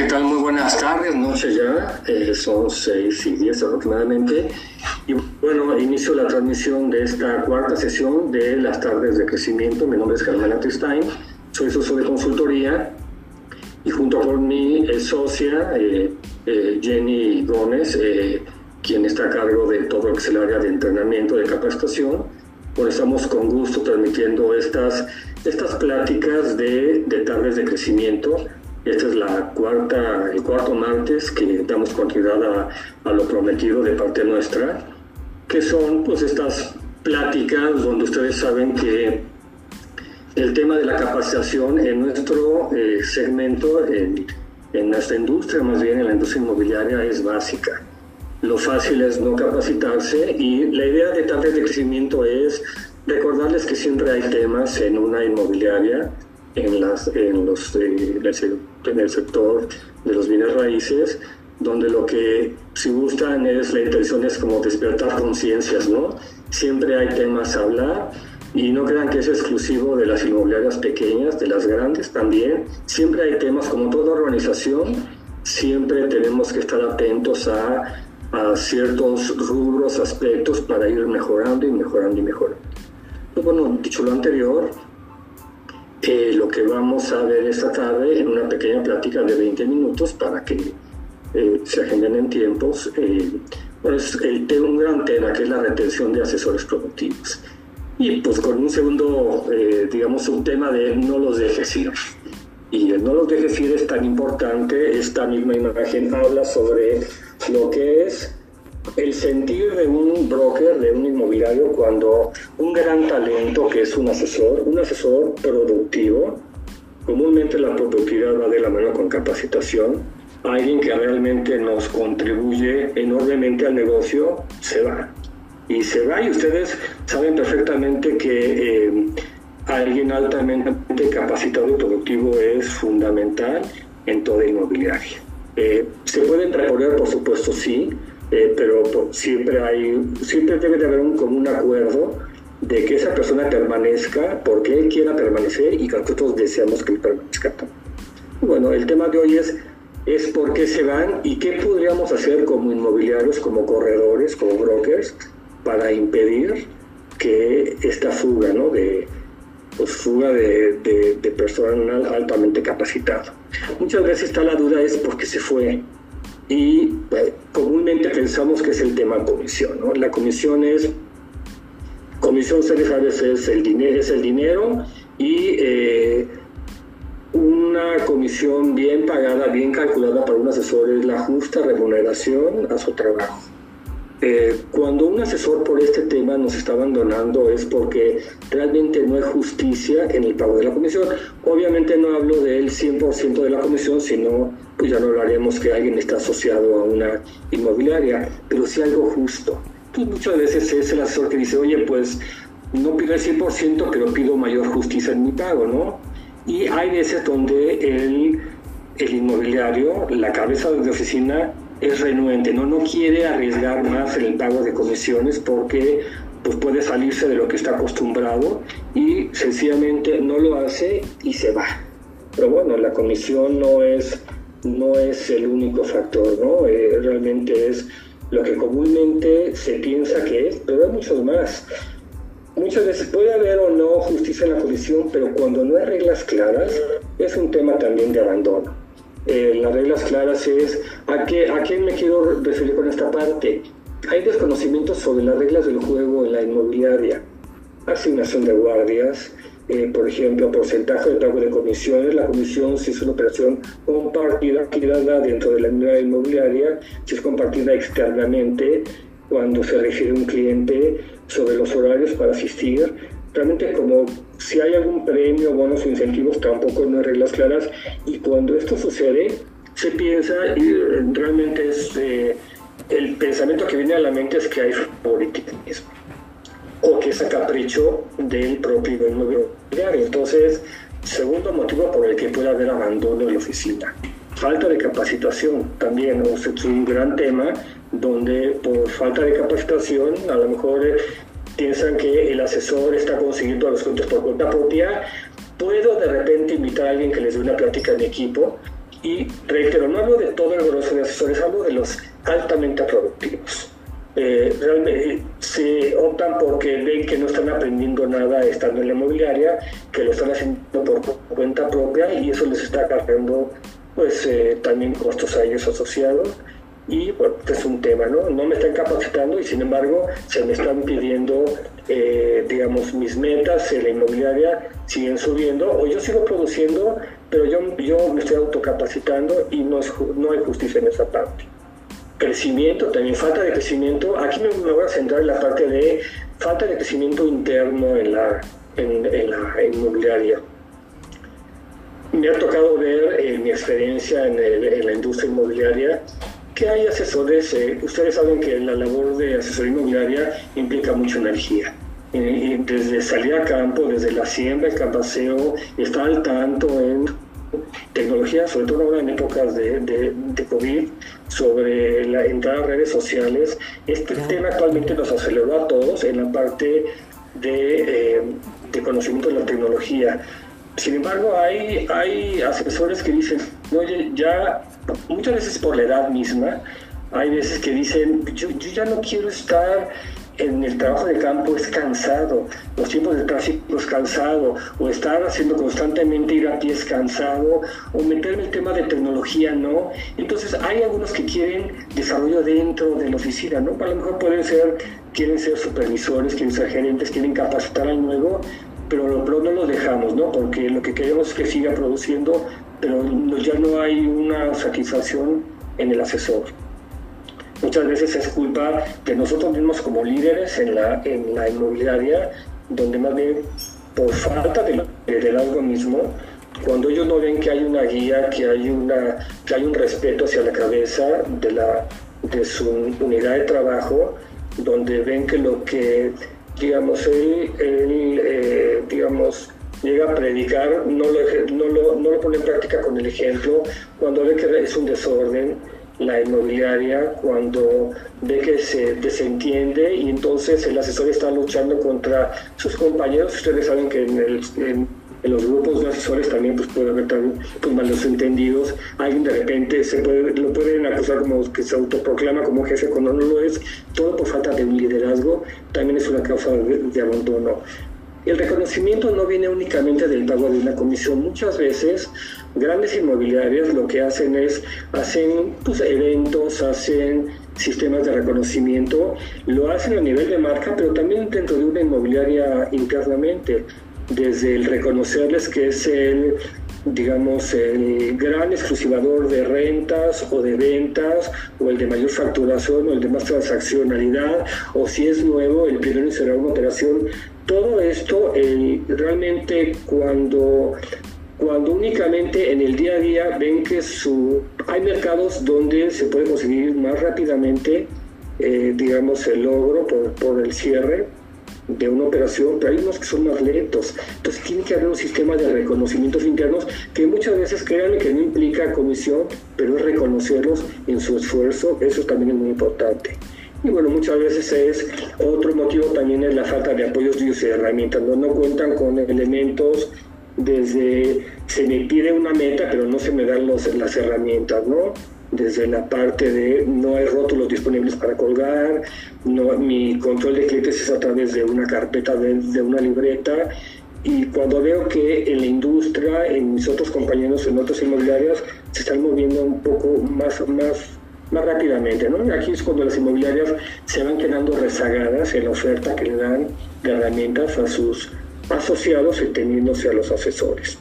¿qué tal? Muy buenas tardes, noches ya, eh, son 6 y 10 aproximadamente. Y bueno, inicio la transmisión de esta cuarta sesión de las tardes de crecimiento. Mi nombre es Germán Atestein, soy socio de consultoría y junto con mi eh, socia eh, Jenny Gómez, quien está a cargo de todo lo que es el área de entrenamiento, de capacitación, pues estamos con gusto transmitiendo estas, estas pláticas de, de tardes de crecimiento esta es la cuarta, el cuarto martes que damos continuidad a, a, lo prometido de parte nuestra, que son pues estas pláticas donde ustedes saben que el tema de la capacitación en nuestro eh, segmento, en, en, nuestra industria, más bien en la industria inmobiliaria, es básica. Lo fácil es no capacitarse y la idea de tardes de crecimiento es recordarles que siempre hay temas en una inmobiliaria en, las, en, los, eh, en el sector de los bienes raíces, donde lo que si gustan es la intención es como despertar conciencias, ¿no? Siempre hay temas a hablar y no crean que es exclusivo de las inmobiliarias pequeñas, de las grandes también. Siempre hay temas, como toda organización, siempre tenemos que estar atentos a, a ciertos rubros, aspectos para ir mejorando y mejorando y mejorando. Bueno, dicho lo anterior, lo que vamos a ver esta tarde en una pequeña plática de 20 minutos para que eh, se agenden en tiempos. Eh, pues el, un gran tema que es la retención de asesores productivos. Y pues con un segundo, eh, digamos, un tema de no los dejes ir. Y el no los dejes ir es tan importante, esta misma imagen habla sobre lo que es el sentir de un broker, de un inmobiliario, cuando un gran talento que es un asesor, un asesor productivo, comúnmente la productividad va de la mano con capacitación, alguien que realmente nos contribuye enormemente al negocio, se va. Y se va y ustedes saben perfectamente que eh, alguien altamente capacitado y productivo es fundamental en toda inmobiliaria. Eh, ¿Se pueden recorrer? Por supuesto, sí eh, pero siempre hay, siempre debe de haber un común acuerdo de que esa persona permanezca porque él quiera permanecer y que nosotros deseamos que él permanezca. Bueno, el tema de hoy es, es por qué se van y qué podríamos hacer como inmobiliarios, como corredores, como brokers, para impedir que esta fuga, ¿no? De, pues, fuga de, de, de personal altamente capacitado. Muchas veces está la duda es por qué se fue, y eh, comúnmente pensamos que es el tema comisión. ¿no? La comisión es, comisión ustedes saben es el dinero, es el dinero y eh, una comisión bien pagada, bien calculada para un asesor es la justa remuneración a su trabajo. Eh, cuando un asesor por este tema nos está abandonando es porque realmente no hay justicia en el pago de la comisión. Obviamente no hablo del 100% de la comisión, sino, pues ya no hablaremos que alguien está asociado a una inmobiliaria, pero sí algo justo. Pues muchas veces es el asesor que dice, oye, pues no pido el 100%, pero pido mayor justicia en mi pago, ¿no? Y hay veces donde el, el inmobiliario, la cabeza de oficina, es renuente, ¿no? no quiere arriesgar más en el pago de comisiones porque pues puede salirse de lo que está acostumbrado y sencillamente no lo hace y se va. Pero bueno, la comisión no es, no es el único factor, ¿no? Eh, realmente es lo que comúnmente se piensa que es, pero hay muchos más. Muchas veces puede haber o no justicia en la comisión, pero cuando no hay reglas claras, es un tema también de abandono. Eh, las reglas claras es ¿a qué, a qué me quiero referir con esta parte. Hay desconocimientos sobre las reglas del juego en la inmobiliaria, asignación de guardias, eh, por ejemplo, porcentaje de pago de comisiones, la comisión si es una operación compartida dentro de la unidad inmobiliaria, si es compartida externamente, cuando se refiere un cliente sobre los horarios para asistir, realmente como si hay algún premio, bonos o incentivos, tampoco no hay reglas claras. Y cuando esto sucede, se piensa, y realmente es, eh, el pensamiento que viene a la mente es que hay favoritismo o que es a capricho del propio inmobiliario. Entonces, segundo motivo por el que puede haber abandono de la oficina. Falta de capacitación también es un gran tema donde por falta de capacitación a lo mejor piensan que el asesor está consiguiendo los clientes por cuenta propia, puedo de repente invitar a alguien que les dé una plática en equipo Y reitero, no hablo de todo el grueso de asesores, hablo de los altamente productivos. Eh, realmente se optan porque ven que no están aprendiendo nada estando en la inmobiliaria, que lo están haciendo por cuenta propia y eso les está cargando pues eh, también costos a ellos asociados y bueno, este es un tema, ¿no? No me están capacitando y sin embargo se me están pidiendo, eh, digamos, mis metas en la inmobiliaria siguen subiendo o yo sigo produciendo, pero yo, yo me estoy autocapacitando y no, no hay justicia en esa parte. Crecimiento, también falta de crecimiento. Aquí me, voy a centrar en la parte de falta de crecimiento interno en la, en, la inmobiliaria. Me ha tocado ver en mi experiencia en, en la industria inmobiliaria que hay asesores, eh, ustedes saben que la labor de asesoría inmobiliaria implica mucha energía. Eh, desde salir a campo, desde la siembra, el campaseo, estar al tanto en tecnología, sobre todo ahora en épocas de, de, COVID, sobre la entrada a redes sociales. Este tema actualmente nos aceleró a todos en la parte de, eh, de conocimiento de la tecnología. Sin embargo, hay, hay asesores que dicen, oye, ya muchas veces por la edad misma, hay veces que dicen, yo, ya no quiero estar en el trabajo de campo es cansado, los tiempos de tráfico es cansado, o estar haciendo constantemente ir a pie es cansado, o meterme el tema de tecnología no. Entonces hay algunos que quieren desarrollo dentro de la oficina, ¿no? A lo mejor pueden ser, quieren ser supervisores, quieren ser gerentes, quieren capacitar al nuevo, pero lo pronto lo dejamos, ¿no? Porque lo que queremos es que siga produciendo pero ya no hay una satisfacción en el asesor. Muchas veces es culpa de nosotros mismos como líderes en la, en la inmobiliaria, donde más bien por falta de liderazgo mismo, cuando ellos no ven que hay una guía, que hay, una, que hay un respeto hacia la cabeza de, la, de su unidad de trabajo, donde ven que lo que, digamos, él, él eh, digamos, llega a predicar, no lo, no, lo, no lo pone en práctica con el ejemplo, cuando ve que es un desorden la inmobiliaria, cuando ve que se desentiende y entonces el asesor está luchando contra sus compañeros. Ustedes saben que en, el, en, los grupos de asesores también pues, puede haber también, pues, malos entendidos. Alguien de repente se puede, lo pueden acusar como que se autoproclama como jefe cuando no lo es. Todo por falta de un liderazgo también es una causa de abandono. El reconocimiento no viene únicamente del pago de una comisión. Muchas veces grandes inmobiliarias lo que hacen es, hacen pues, eventos, hacen sistemas de reconocimiento, lo hacen a nivel de marca, pero también dentro de una inmobiliaria internamente, desde el reconocerles que es el digamos, el gran exclusivador de rentas o de ventas, o el de mayor facturación, o el de más transaccionalidad, o si es nuevo, el primero será una operación. Todo esto realmente cuando, cuando únicamente en el día a día ven que su, hay mercados donde se puede conseguir más rápidamente, eh, digamos, el logro por, por el cierre de una operación, pero hay unos que son más lentos. Entonces tiene que haber un sistema de reconocimientos internos que muchas veces crean que no implica comisión, pero es reconocerlos en su esfuerzo, eso también es muy importante. Y bueno, muchas veces es otro motivo también es la falta de apoyos y herramientas. No, no cuentan con elementos desde se me pide una meta, pero no se me dan los, las herramientas, ¿no? Desde la parte de no hay rótulos disponibles para colgar, no, mi control de clientes es a través de una carpeta, de, de una libreta. Y cuando veo que en la industria, en mis otros compañeros, en otras inmobiliarias, se están moviendo un poco más, más más rápidamente. ¿no? Aquí es cuando las inmobiliarias se van quedando rezagadas en la oferta que le dan de herramientas a sus asociados y teniéndose a los asesores.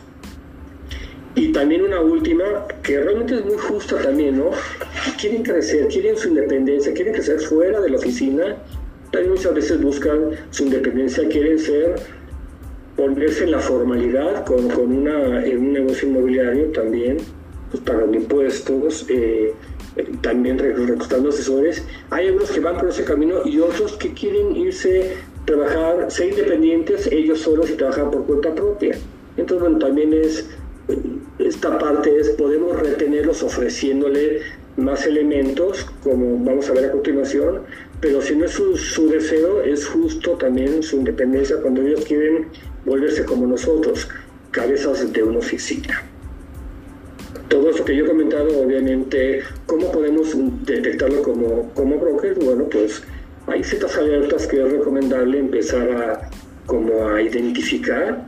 Y también una última, que realmente es muy justa también, ¿no? Quieren crecer, quieren su independencia, quieren crecer fuera de la oficina, también muchas veces buscan su independencia, quieren ser, ponerse en la formalidad con, con una, en un negocio inmobiliario también, pues pagando impuestos, eh, también reclutando asesores. Hay algunos que van por ese camino y otros que quieren irse, trabajar, ser independientes ellos solos y trabajar por cuenta propia. Entonces, bueno, también es, esta parte es, podemos retenerlos ofreciéndole más elementos, como vamos a ver a continuación, pero si no es su, su deseo, es justo también su independencia cuando ellos quieren volverse como nosotros, cabezas de una oficina. todo eso que yo he comentado, obviamente, ¿cómo podemos detectarlo como, como broker? Bueno, pues hay ciertas alertas que es recomendable empezar a, como a identificar,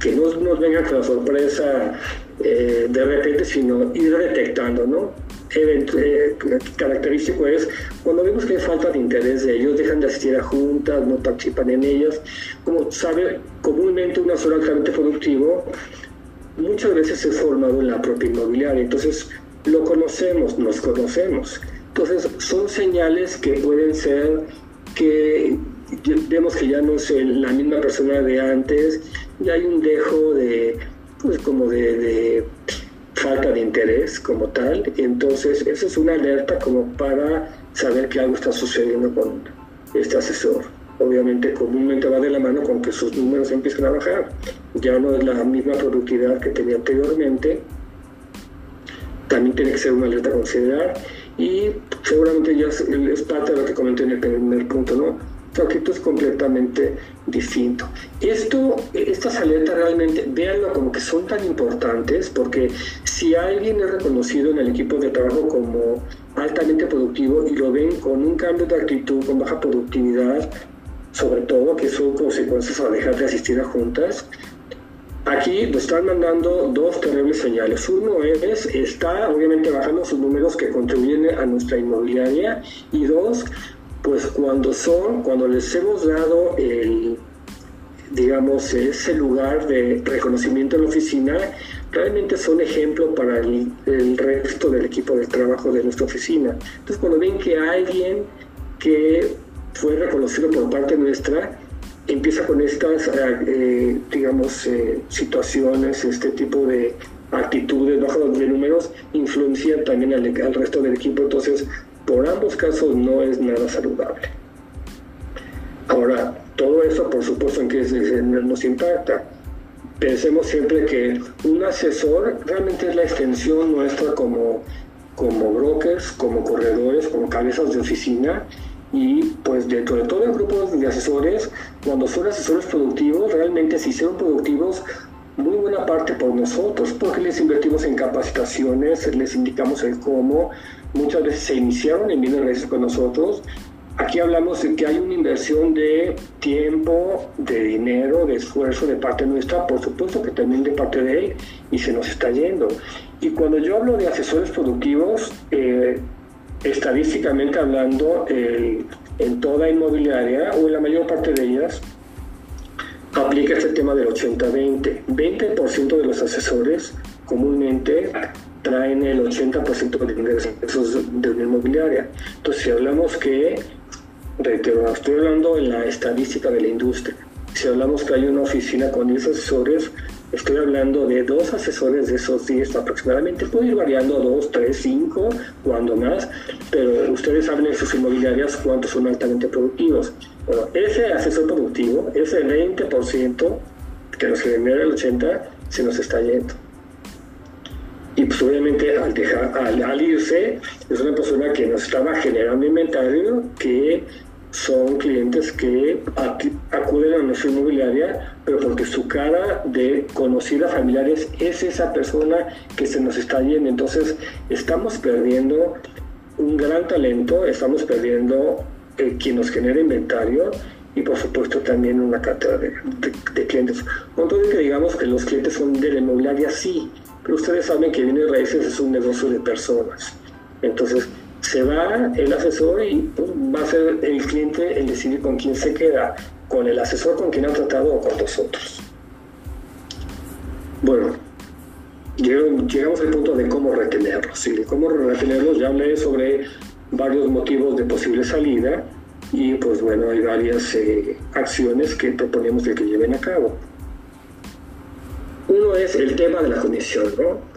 que no nos venga con la sorpresa eh, de repente, sino ir detectando, ¿no? Eh, característico es cuando vemos que hay falta de interés de ellos, dejan de asistir a juntas, no participan en ellas. Como sabe, comúnmente una sola altamente productivo muchas veces es formado en la propia inmobiliaria, entonces lo conocemos, nos conocemos. Entonces son señales que pueden ser que vemos que ya no es la misma persona de antes, ya hay un dejo de, pues como de, falta de interés como tal, entonces eso es una alerta como para saber que algo está sucediendo con este asesor. Obviamente comúnmente va de la mano con que sus números empiezan a bajar, ya no es la misma productividad que tenía anteriormente, también tiene que ser una alerta a considerar y seguramente ya es, parte de lo que comenté en el primer punto, ¿no? Actitud es completamente distinto. Esto, estas alertas realmente, véanlo como que son tan importantes porque si alguien es reconocido en el equipo de trabajo como altamente productivo y lo ven con un cambio de actitud, con baja productividad, sobre todo que son consecuencias a dejar de asistir a juntas, Aquí nos están mandando dos terribles señales. Uno es, está obviamente bajando sus números que contribuyen a nuestra inmobiliaria. Y dos, pues cuando son, cuando les hemos dado el, digamos, ese lugar de reconocimiento en la oficina, realmente son ejemplo para el, el resto del equipo de trabajo de nuestra oficina. Entonces cuando ven que alguien que fue reconocido por parte nuestra, empieza con estas, eh, digamos, eh, situaciones, este tipo de actitudes bajas de números, influencian también al, al, resto del equipo. Entonces, por ambos casos no es nada saludable. Ahora, todo eso, por supuesto, en que nos impacta. Pensemos siempre que un asesor realmente es la extensión nuestra como, como brokers, como corredores, como cabezas de oficina y pues dentro de todo el grupo de asesores, cuando son asesores productivos, realmente si son productivos, muy buena parte por nosotros, porque les invertimos en capacitaciones, les indicamos el cómo, muchas veces se iniciaron en bienes raíces con nosotros. Aquí hablamos de que hay una inversión de tiempo, de dinero, de esfuerzo de parte nuestra, por supuesto que también de parte de él, y se nos está yendo. Y cuando yo hablo de asesores productivos, eh, estadísticamente hablando, en toda inmobiliaria o en la mayor parte de ellas, aplica este tema del 80-20. 20%, de los asesores comúnmente traen el 80% de ingresos de una inmobiliaria. Entonces, si hablamos que, reitero, estoy hablando en la estadística de la industria, si hablamos que hay una oficina con 10 asesores, Estoy hablando de dos asesores de esos 10 aproximadamente. Puede ir variando a dos, tres, cinco, cuando más, pero ustedes saben en sus inmobiliarias cuántos son altamente productivos. Bueno, ese asesor productivo, ese 20% que nos genera el 80%, se nos está yendo. Y pues obviamente al, dejar, al, al irse, es una persona que nos estaba generando inventario que son clientes que acuden a nuestra inmobiliaria, pero porque su cara de conocida familiares es esa persona que se nos está yendo. Entonces, estamos perdiendo un gran talento, estamos perdiendo eh, quien nos genera inventario y por supuesto también una cartera de, clientes. Con todo que digamos que los clientes son de la inmobiliaria, sí, pero ustedes saben que Bienes Raíces es un negocio de personas. Entonces, se va el asesor y va a ser el cliente el decidir con quién se queda, con el asesor con quien ha tratado o con nosotros. Bueno, llegamos al punto de cómo retenerlos. Y de cómo retenerlos ya hablé sobre varios motivos de posible salida y pues bueno, hay varias eh, acciones que proponemos de que lleven a cabo. Uno es el tema de la comisión, ¿no?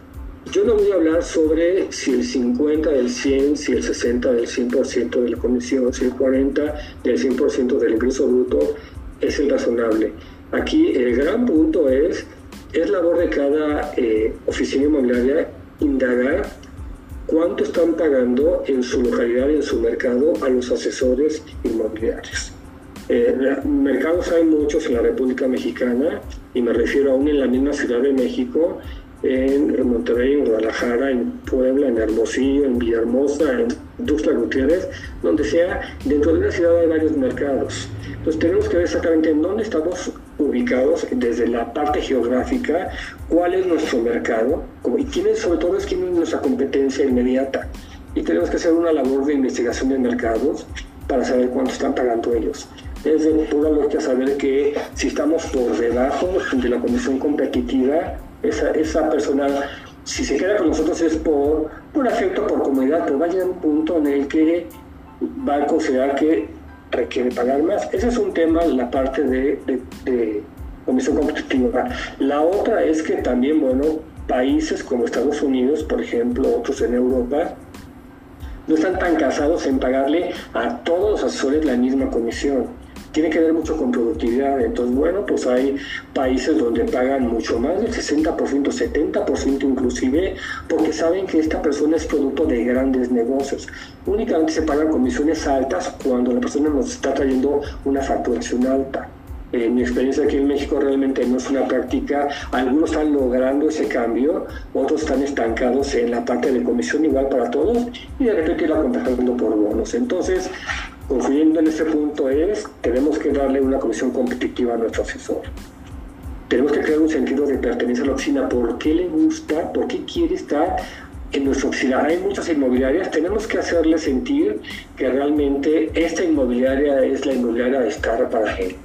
Yo no voy a hablar sobre si el 50 del 100, si el 60 del 100% de la comisión, si el 40 del 100% del ingreso bruto es el razonable. Aquí el gran punto es, es labor de cada eh, oficina inmobiliaria indagar cuánto están pagando en su localidad y en su mercado a los asesores inmobiliarios. Eh, mercados hay muchos en la República Mexicana y me refiero aún en la misma Ciudad de México en, Monterrey, en Guadalajara, en Puebla, en Hermosillo, en Villahermosa, en Tuxtla Gutiérrez, donde sea, dentro de una ciudad hay varios mercados. Entonces tenemos que ver exactamente en dónde estamos ubicados desde la parte geográfica, cuál es nuestro mercado y quién es, sobre todo es quién es nuestra competencia inmediata. Y tenemos que hacer una labor de investigación de mercados para saber cuánto están pagando ellos. Es de pura lógica saber que si estamos por debajo de la comisión competitiva, esa, esa persona, si se queda con nosotros es por, por afecto, por comodidad, pero va a llegar un punto en el que va a considerar que requiere pagar más. Ese es un tema, la parte de, de, comisión competitiva. La otra es que también, bueno, países como Estados Unidos, por ejemplo, otros en Europa, no están tan casados en pagarle a todos los asesores la misma comisión tiene que ver mucho con productividad. Entonces, bueno, pues hay países donde pagan mucho más del 60%, 70% inclusive, porque saben que esta persona es producto de grandes negocios. Únicamente se pagan comisiones altas cuando la persona nos está trayendo una facturación alta. En mi experiencia aquí en México realmente no es una práctica. Algunos están logrando ese cambio, otros están estancados en la parte de comisión igual para todos y de repente la contratando por bonos. Entonces, Concluyendo en este punto es, tenemos que darle una comisión competitiva a nuestro asesor. Tenemos que crear un sentido de pertenencia a la oficina. ¿Por qué le gusta? ¿Por qué quiere estar en nuestra oficina? Hay muchas inmobiliarias. Tenemos que hacerle sentir que realmente esta inmobiliaria es la inmobiliaria de estar para él.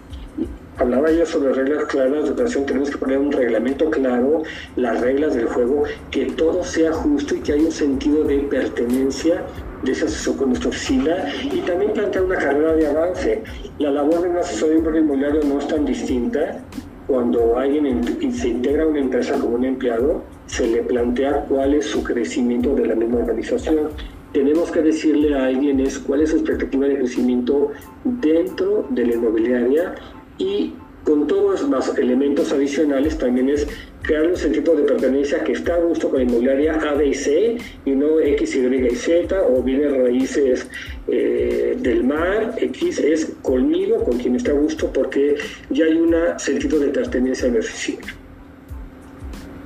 Hablaba yo sobre reglas claras de operación. Tenemos que poner un reglamento claro, las reglas del juego, que todo sea justo y que haya un sentido de pertenencia de ese asesor con nuestra oficina y también plantear una carrera de avance. La labor de un asesor de inmobiliario no es tan distinta. Cuando alguien se integra a una empresa como un empleado, se le plantea cuál es su crecimiento de la misma organización. Tenemos que decirle a alguien es cuál es su expectativa de crecimiento dentro de la inmobiliaria y con todos los elementos adicionales también es crear un sentido de pertenencia que está a gusto con la inmobiliaria A, B y C y no X, Y y Z o bienes raíces eh, del mar. X es conmigo, con quien está a gusto porque ya hay un sentido de pertenencia en mi oficina.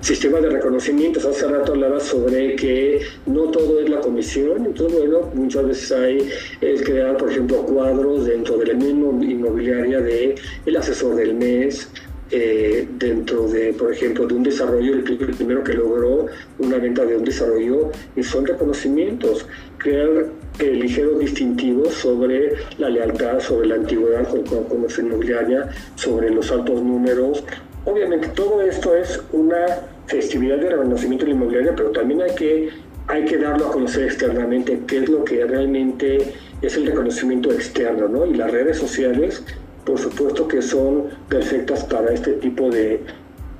Sistema de reconocimientos, hace rato hablaba sobre que no todo es la comisión, entonces bueno, muchas veces hay el crear, por ejemplo, cuadros dentro de la inmobiliaria de el asesor del mes, eh, dentro de, por ejemplo, de un desarrollo, el, primero que logró una venta de un desarrollo, y son reconocimientos, crear eh, ligeros distintivos sobre la lealtad, sobre la antigüedad con, con, nuestra inmobiliaria, sobre los altos números. Obviamente todo esto es una festividad de reconocimiento de la inmobiliaria, pero también hay que, hay que darlo a conocer externamente, qué es lo que realmente es el reconocimiento externo, ¿no? Y las redes sociales por supuesto que son perfectas para este tipo de,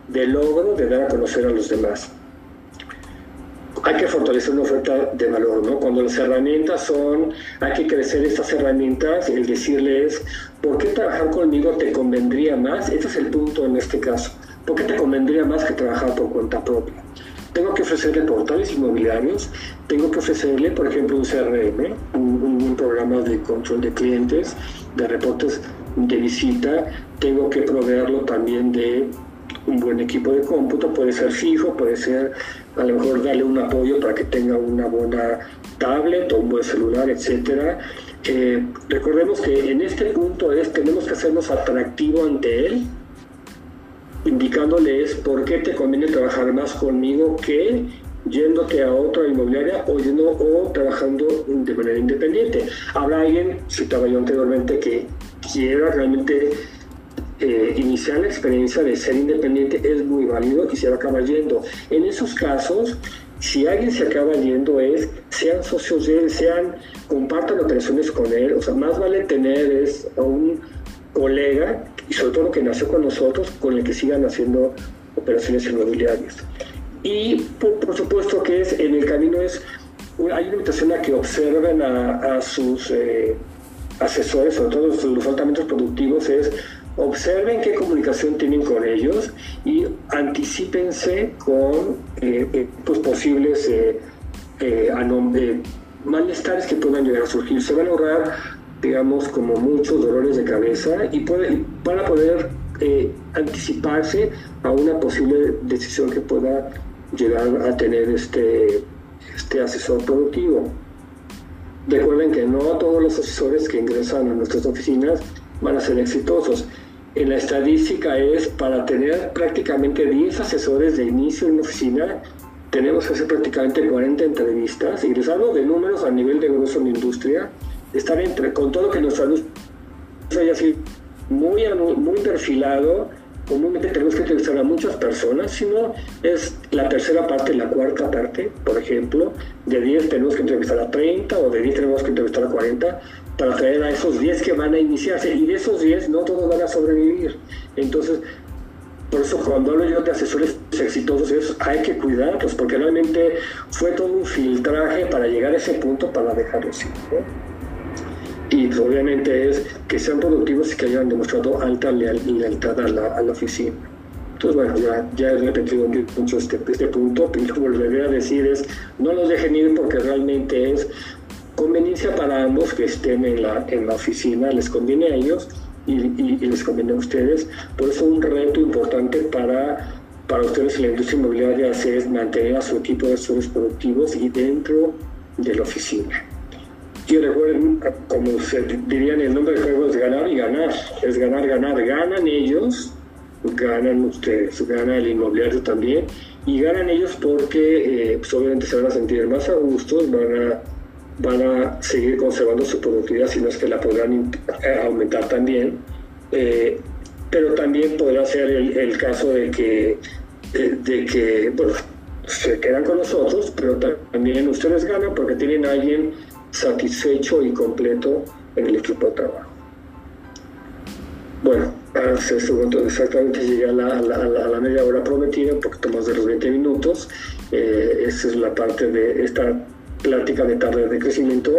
de logro de dar a conocer a los demás. Hay que fortalecer una oferta de valor, ¿no? Cuando las herramientas son, hay que crecer estas herramientas, el decirles, ¿por qué trabajar conmigo te convendría más? Ese es el punto en este caso. ¿Por qué te convendría más que trabajar por cuenta propia? Tengo que ofrecerle portales inmobiliarios, tengo que ofrecerle, por ejemplo, un CRM, un, un programa de control de clientes, de reportes de visita, tengo que proveerlo también de un buen equipo de cómputo, puede ser fijo, puede ser a lo mejor darle un apoyo para que tenga una buena tablet o un buen celular, etcétera. Eh, recordemos que en este punto es tenemos que hacernos atractivo ante él, indicándoles por qué te conviene trabajar más conmigo que yéndote a otra inmobiliaria o yendo o trabajando de manera independiente. Habrá alguien, citaba yo anteriormente, que quiera realmente eh, iniciar la experiencia de ser independiente es muy válido y se va a acabar yendo. En esos casos, si alguien se acaba yendo es, sean socios de él, sean, compartan operaciones con él, o sea, más vale tener es a un colega y sobre todo que nació con nosotros, con el que sigan haciendo operaciones inmobiliarias. Y por, supuesto que es, en el camino es, hay una invitación a que observen a, sus... Eh, asesores, sobre todo los altamente productivos, es observen qué comunicación tienen con ellos y anticipense con eh, eh, pues posibles eh, malestares que puedan llegar a surgir. Se van a ahorrar, digamos, como muchos dolores de cabeza y puede, van a poder anticiparse a una posible decisión que pueda llegar a tener este, este asesor productivo. Recuerden que no todos los asesores que ingresan a nuestras oficinas van a ser exitosos. En la estadística es para tener prácticamente 10 asesores de inicio en una oficina, tenemos que hacer prácticamente 40 entrevistas, ingresando de números a nivel de grueso en la industria, estar entre, con todo que nuestra luz haya sido muy, muy perfilado, comúnmente tenemos que entrevistar a muchas personas, si no es la tercera parte, la cuarta parte, por ejemplo, de 10 tenemos que entrevistar a 30 o de 10 tenemos que entrevistar a 40 para traer a esos 10 que van a iniciarse y de esos 10 no todos van a sobrevivir. Entonces, por eso cuando hablo yo de asesores exitosos, hay que cuidarlos, porque realmente fue todo un filtraje para llegar a ese punto para dejarlos ir y obviamente es que sean productivos y que hayan demostrado alta lealtad a la, a la oficina. Entonces, bueno, ya, ya he repetido mucho este, este punto, pero volveré a decir es, no los dejen ir porque realmente es conveniencia para ambos que estén en la, en la oficina, les conviene a ellos y, les conviene a ustedes. Por eso un reto importante para, para ustedes en la industria inmobiliaria es mantener a su equipo de asesores productivos y dentro de la oficina. Y recuerden, como se diría en el nombre del juego, es ganar y ganar. Es ganar, ganar. Ganan ellos, ganan ustedes, gana el inmobiliario también. Y ganan ellos porque eh, pues, obviamente se van a sentir más a gusto, van a, van a seguir conservando su productividad, sino es que la podrán eh, aumentar también. Eh, pero también podrá ser el, el caso de que, de que bueno, se quedan con nosotros, pero también ustedes ganan porque tienen a alguien satisfecho y completo en el equipo de trabajo. Bueno, hace este exactamente llegué a la, a, la, media hora prometida, un poquito más de los 20 minutos. Eh, esta es la parte de esta plática de tarde de crecimiento.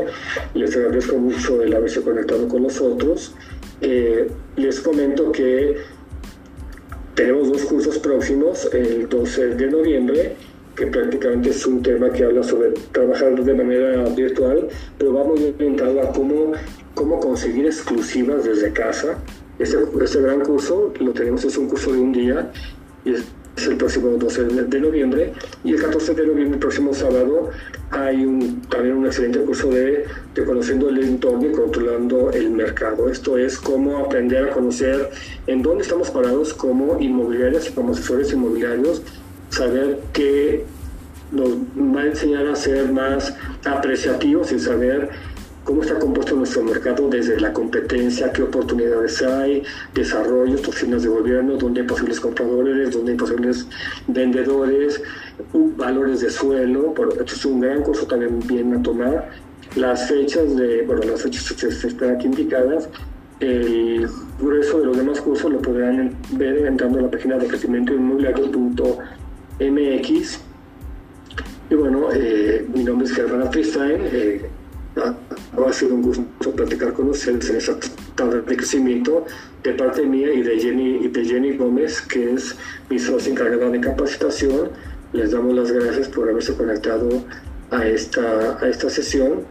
Les agradezco mucho el haberse conectado con nosotros. Eh, les comento que tenemos dos cursos próximos, el 12 de noviembre que prácticamente es un tema que habla sobre trabajar de manera virtual, pero va muy orientado a cómo, cómo conseguir exclusivas desde casa. Este, este gran curso lo tenemos, es un curso de un día y es, el próximo 12 de, noviembre y el 14 de noviembre, el próximo sábado, hay un, también un excelente curso de, de conociendo el entorno y controlando el mercado. Esto es cómo aprender a conocer en dónde estamos parados como inmobiliarios y como asesores inmobiliarios saber que nos va a enseñar a ser más apreciativos y saber cómo está compuesto nuestro mercado desde la competencia, qué oportunidades hay, desarrollos, oficinas de gobierno, dónde hay posibles compradores, dónde hay posibles vendedores, valores de suelo. esto es un gran curso también bien a tomar. Las fechas de, bueno, las fechas están aquí indicadas. El grueso de los demás cursos lo podrán ver entrando a la página de crecimiento MX. Y bueno, eh, mi nombre es Germán Tristain. Eh, ha sido un gusto platicar con ustedes en esta tarde de crecimiento de parte mía y de Jenny, y de Jenny Gómez, que es mi socia encargada de capacitación. Les damos las gracias por haberse conectado a esta, a esta sesión.